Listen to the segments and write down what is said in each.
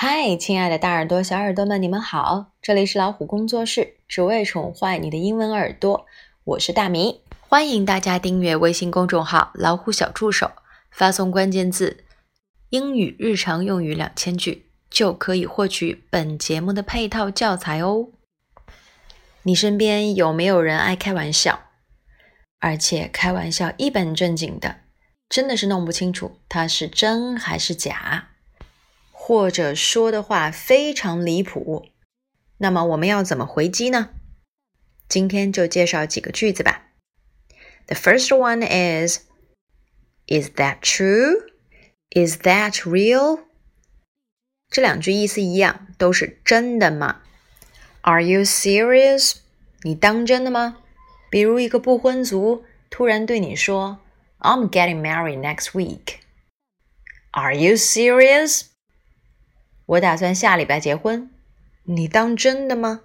嗨，亲爱的大耳朵、小耳朵们，你们好！这里是老虎工作室，只为宠坏你的英文耳朵。我是大米，欢迎大家订阅微信公众号“老虎小助手”，发送关键字“英语日常用语两千句”，就可以获取本节目的配套教材哦。你身边有没有人爱开玩笑？而且开玩笑一本正经的，真的是弄不清楚他是真还是假。或者说的话非常离谱，那么我们要怎么回击呢？今天就介绍几个句子吧。The first one is Is that true? Is that real? 这两句意思一样，都是真的吗？Are you serious? 你当真的吗？比如一个不婚族突然对你说：“I'm getting married next week.” Are you serious? 我打算下礼拜结婚，你当真的吗？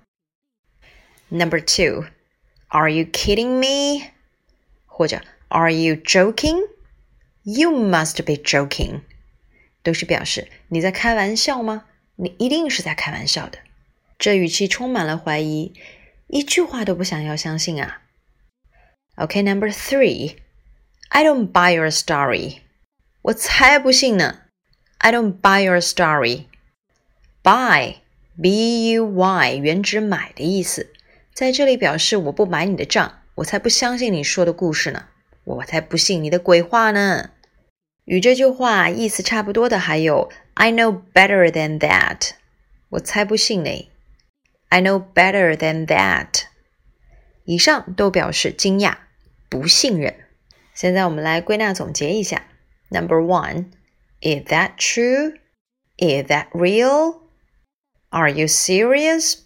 Number two, Are you kidding me？或者 Are you joking? You must be joking，都是表示你在开玩笑吗？你一定是在开玩笑的。这语气充满了怀疑，一句话都不想要相信啊。Okay, number three, I don't buy your story。我才不信呢。I don't buy your story。 Buy, b-u-y，原指买的意思，在这里表示我不买你的账，我才不相信你说的故事呢，我才不信你的鬼话呢。与这句话意思差不多的还有 I know better than that，我才不信呢。I know better than that，以上都表示惊讶、不信任。现在我们来归纳总结一下。Number one, is that true? Is that real? Are you serious?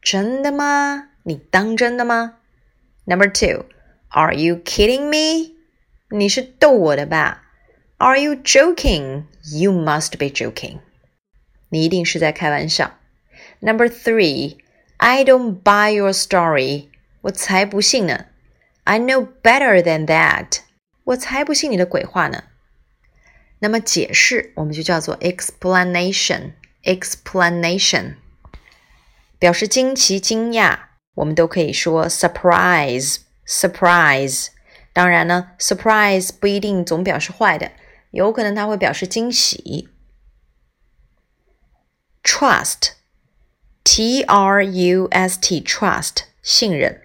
真的吗？你当真的吗？Number two, Are you kidding me? 你是逗我的吧？Are you joking? You must be joking. 你一定是在开玩笑。Number three, I don't buy your story. 我才不信呢。I know better than that. 我才不信你的鬼话呢。那么解释我们就叫做 explanation。 Explanation 表示惊奇、惊讶，我们都可以说 surprise surprise。当然呢，surprise 不一定总表示坏的，有可能它会表示惊喜。trust t r u s t trust 信任，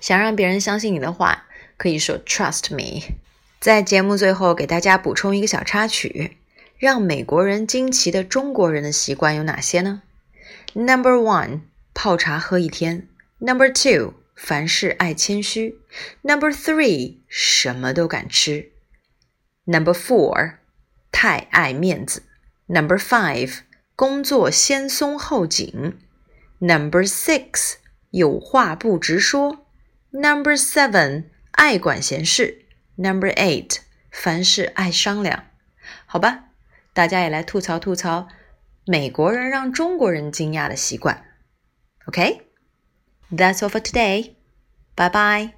想让别人相信你的话，可以说 trust me。在节目最后给大家补充一个小插曲。让美国人惊奇的中国人的习惯有哪些呢？Number one，泡茶喝一天；Number two，凡事爱谦虚；Number three，什么都敢吃；Number four，太爱面子；Number five，工作先松后紧；Number six，有话不直说；Number seven，爱管闲事；Number eight，凡事爱商量。好吧。大家也来吐槽吐槽美国人让中国人惊讶的习惯。OK，That's all for today. Bye bye.